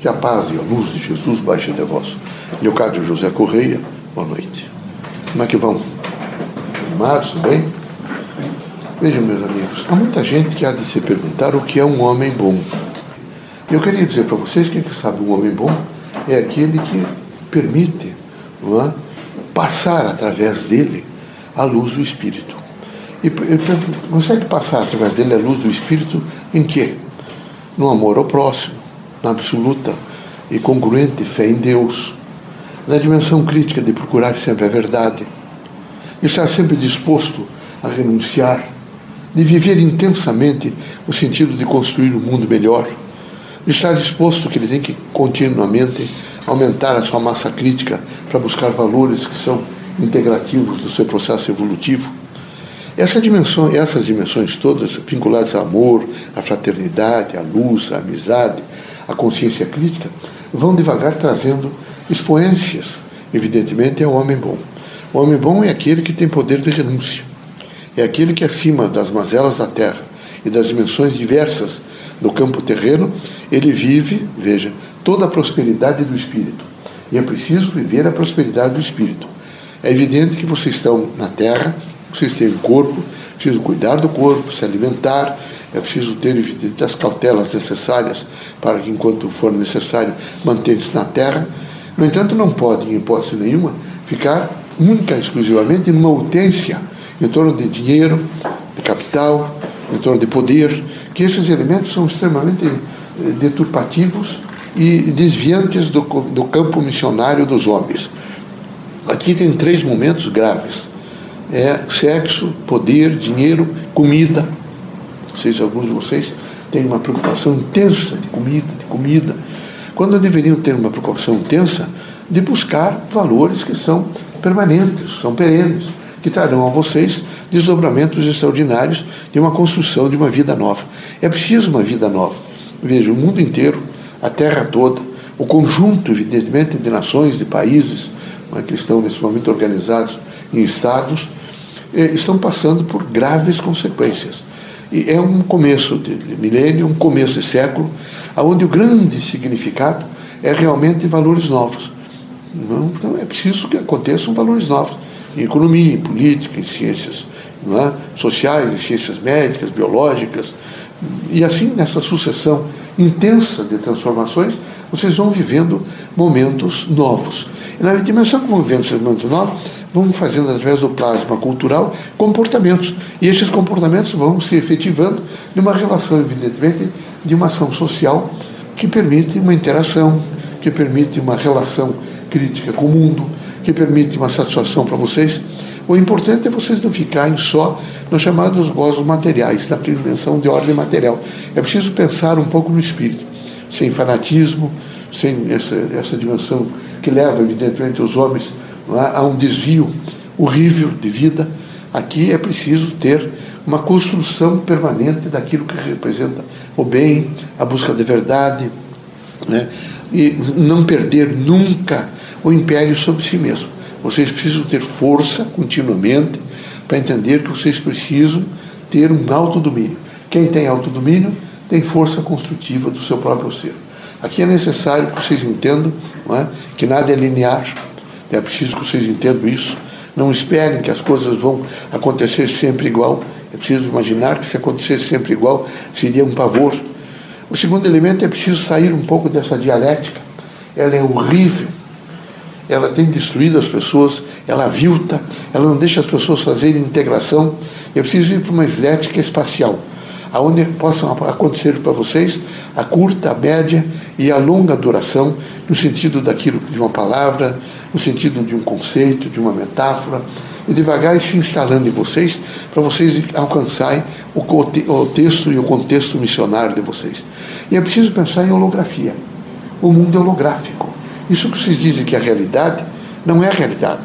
Que a paz e a luz de Jesus baixe até vós. Leocádio José Correia, boa noite. Como é que vão? Amados, bem? Vejam, meus amigos, há muita gente que há de se perguntar o que é um homem bom. Eu queria dizer para vocês que, sabe, um homem bom é aquele que permite é, passar através dele a luz do Espírito. E consegue passar através dele a luz do Espírito em quê? No amor ao próximo, na absoluta e congruente fé em Deus, na dimensão crítica de procurar sempre a verdade, de estar sempre disposto a renunciar, de viver intensamente o sentido de construir um mundo melhor, de estar disposto que ele tem que continuamente aumentar a sua massa crítica para buscar valores que são integrativos do seu processo evolutivo. Essa dimensão, essas dimensões todas vinculadas ao amor, à fraternidade, à luz, à amizade, à consciência crítica, vão devagar trazendo expoências, evidentemente, ao homem bom. O homem bom é aquele que tem poder de renúncia. É aquele que, acima das mazelas da terra e das dimensões diversas do campo terreno, ele vive, veja, toda a prosperidade do espírito. E é preciso viver a prosperidade do espírito. É evidente que vocês estão na terra, vocês têm um corpo, preciso cuidar do corpo, se alimentar, é preciso ter as cautelas necessárias para que, enquanto for necessário, mantenha-se na terra. No entanto, não pode, em hipótese nenhuma, ficar única exclusivamente numa utência em torno de dinheiro, de capital, em torno de poder, que esses elementos são extremamente eh, deturpativos e desviantes do, do campo missionário dos homens. Aqui tem três momentos graves: é sexo, poder, dinheiro, comida. Vocês, alguns de vocês têm uma preocupação intensa de comida, de comida, quando deveriam ter uma preocupação intensa de buscar valores que são permanentes, são perenes, que trarão a vocês desdobramentos extraordinários de uma construção de uma vida nova. É preciso uma vida nova. Veja, o mundo inteiro, a terra toda, o conjunto, evidentemente, de nações, de países, né, que estão nesse momento organizados em estados, eh, estão passando por graves consequências. É um começo de, de milênio, um começo de século, onde o grande significado é realmente valores novos. Não? Então é preciso que aconteçam valores novos em economia, em política, em ciências é? sociais, em ciências médicas, biológicas. E assim, nessa sucessão intensa de transformações, vocês vão vivendo momentos novos. E na dimensão que vão vivendo esses momentos novos, vão fazendo através do plasma cultural comportamentos. E esses comportamentos vão se efetivando numa relação, evidentemente, de uma ação social que permite uma interação, que permite uma relação crítica com o mundo, que permite uma satisfação para vocês. O importante é vocês não ficarem só nos chamados gozos materiais, na dimensão de ordem material. É preciso pensar um pouco no espírito, sem fanatismo, sem essa, essa dimensão que leva, evidentemente, os homens a um desvio horrível de vida. Aqui é preciso ter uma construção permanente daquilo que representa o bem, a busca da verdade, né? e não perder nunca o império sobre si mesmo. Vocês precisam ter força continuamente para entender que vocês precisam ter um autodomínio. Quem tem autodomínio tem força construtiva do seu próprio ser. Aqui é necessário que vocês entendam é? que nada é linear. É preciso que vocês entendam isso. Não esperem que as coisas vão acontecer sempre igual. É preciso imaginar que se acontecesse sempre igual, seria um pavor. O segundo elemento é preciso sair um pouco dessa dialética. Ela é horrível. Ela tem destruído as pessoas, ela avilta, ela não deixa as pessoas fazerem integração. É preciso ir para uma estética espacial aonde possam acontecer para vocês a curta, a média e a longa duração, no sentido daquilo de uma palavra, no sentido de um conceito, de uma metáfora, e devagar se instalando em vocês, para vocês alcançarem o, o texto e o contexto missionário de vocês. E é preciso pensar em holografia. O mundo é holográfico. Isso que vocês dizem que é realidade, não é realidade.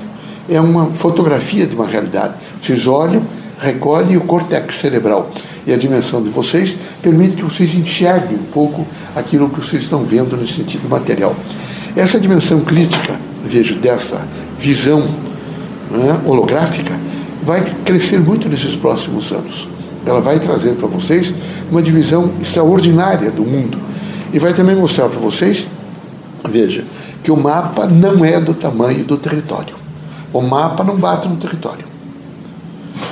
É uma fotografia de uma realidade. Vocês olham, recolhem o córtex cerebral e a dimensão de vocês permite que vocês enxerguem um pouco aquilo que vocês estão vendo no sentido material. Essa dimensão crítica, vejo, dessa visão né, holográfica, vai crescer muito nesses próximos anos. Ela vai trazer para vocês uma divisão extraordinária do mundo e vai também mostrar para vocês veja, que o mapa não é do tamanho do território. O mapa não bate no território.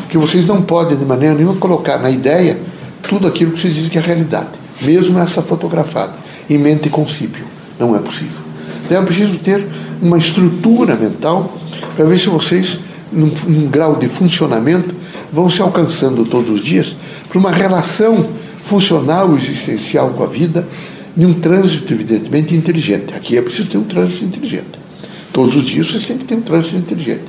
Que vocês não podem, de maneira nenhuma, colocar na ideia tudo aquilo que vocês dizem que é realidade, mesmo essa fotografada, em mente e concípio. Não é possível. Então é preciso ter uma estrutura mental para ver se vocês, num, num grau de funcionamento, vão se alcançando todos os dias para uma relação funcional, existencial com a vida, em um trânsito, evidentemente, inteligente. Aqui é preciso ter um trânsito inteligente. Todos os dias vocês têm que ter um trânsito inteligente.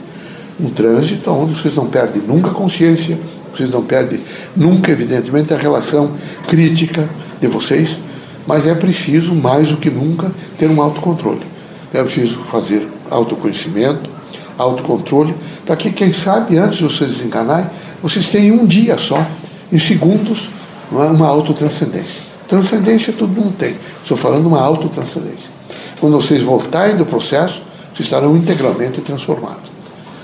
Um trânsito onde vocês não perdem nunca a consciência, vocês não perdem nunca, evidentemente, a relação crítica de vocês, mas é preciso, mais do que nunca, ter um autocontrole. É preciso fazer autoconhecimento, autocontrole, para que, quem sabe, antes de vocês desenganarem, vocês tenham um dia só, em segundos, uma autotranscendência. Transcendência todo mundo tem. Estou falando uma autotranscendência. Quando vocês voltarem do processo, vocês estarão integralmente transformados.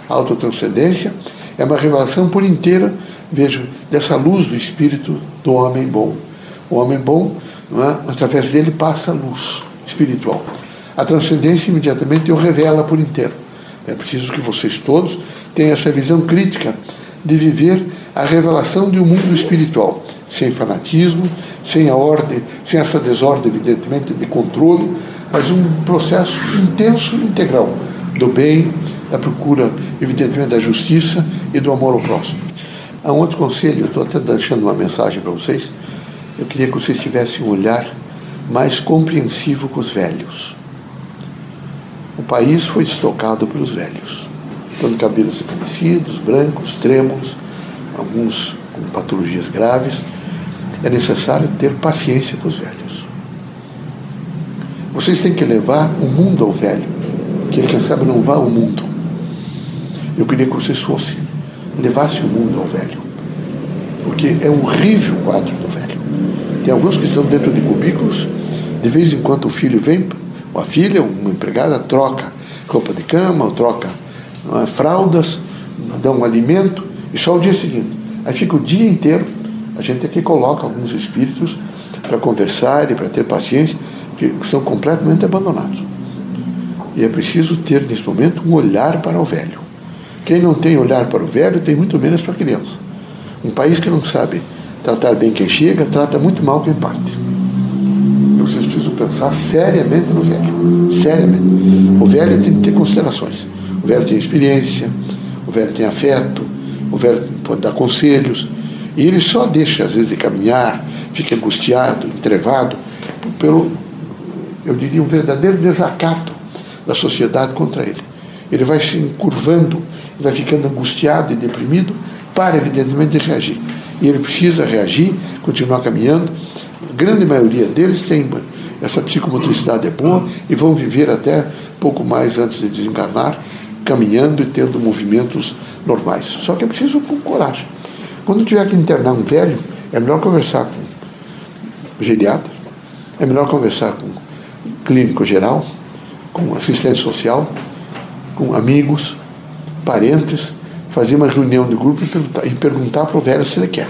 A autotranscendência é uma revelação por inteira, vejo, dessa luz do espírito do homem bom. O homem bom, é? através dele passa a luz espiritual. A transcendência imediatamente o revela por inteiro. É preciso que vocês todos tenham essa visão crítica de viver a revelação de um mundo espiritual, sem fanatismo, sem a ordem, sem essa desordem, evidentemente, de controle, mas um processo intenso e integral do bem, da procura, evidentemente, da justiça e do amor ao próximo. Há um outro conselho, estou até deixando uma mensagem para vocês. Eu queria que vocês tivessem um olhar mais compreensivo com os velhos. O país foi estocado pelos velhos, quando cabelos envelhecidos, brancos, trêmulos, alguns com patologias graves. É necessário ter paciência com os velhos. Vocês têm que levar o mundo ao velho, que ele, quem sabe, não vá ao mundo. Eu queria que vocês fossem, levassem o mundo ao velho. Porque é horrível o quadro do velho. Tem alguns que estão dentro de cubículos, de vez em quando o filho vem, ou a filha, uma empregada, troca roupa de cama, troca é, fraldas, dá um alimento, e só o dia seguinte. Aí fica o dia inteiro, a gente aqui coloca alguns espíritos para conversar e para ter paciência, que são completamente abandonados. E é preciso ter, nesse momento, um olhar para o velho. Quem não tem olhar para o velho, tem muito menos para a criança. Um país que não sabe tratar bem quem chega, trata muito mal quem parte. Pensar seriamente no velho. Seriamente. O velho tem que ter considerações. O velho tem experiência, o velho tem afeto, o velho pode dar conselhos. E ele só deixa, às vezes, de caminhar, fica angustiado, entrevado, pelo, eu diria, um verdadeiro desacato da sociedade contra ele. Ele vai se encurvando, vai ficando angustiado e deprimido para, evidentemente, reagir. E ele precisa reagir, continuar caminhando. A grande maioria deles tem essa psicomotricidade é boa e vão viver até pouco mais antes de desencarnar, caminhando e tendo movimentos normais. Só que é preciso com coragem. Quando tiver que internar um velho, é melhor conversar com geriatra, é melhor conversar com clínico geral, com assistente social, com amigos, parentes, fazer uma reunião de grupo e perguntar para o velho se ele quer.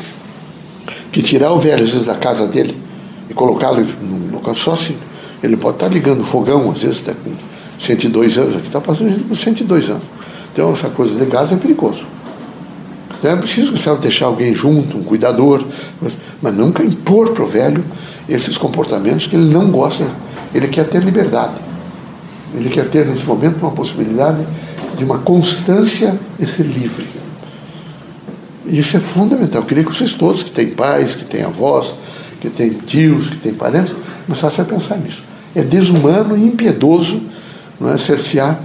Que tirar o velho, às vezes, da casa dele e colocá-lo no local só se ele pode estar ligando fogão, às vezes, está com 102 anos, aqui está passando gente com 102 anos. Então, essa coisa de gás é perigoso. Então, é preciso que você deixar alguém junto, um cuidador, mas, nunca impor para o velho esses comportamentos que ele não gosta, ele quer ter liberdade. Ele quer ter, nesse momento, uma possibilidade de uma constância de ser livre. E isso é fundamental. Eu queria que vocês todos, que têm pais, que têm avós, que têm tios, que têm parentes, começassem a pensar nisso. É desumano e impiedoso não é, cercear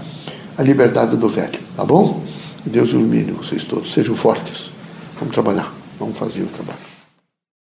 a liberdade do velho. Tá bom? Deus ilumine vocês todos. Sejam fortes. Vamos trabalhar. Vamos fazer o trabalho.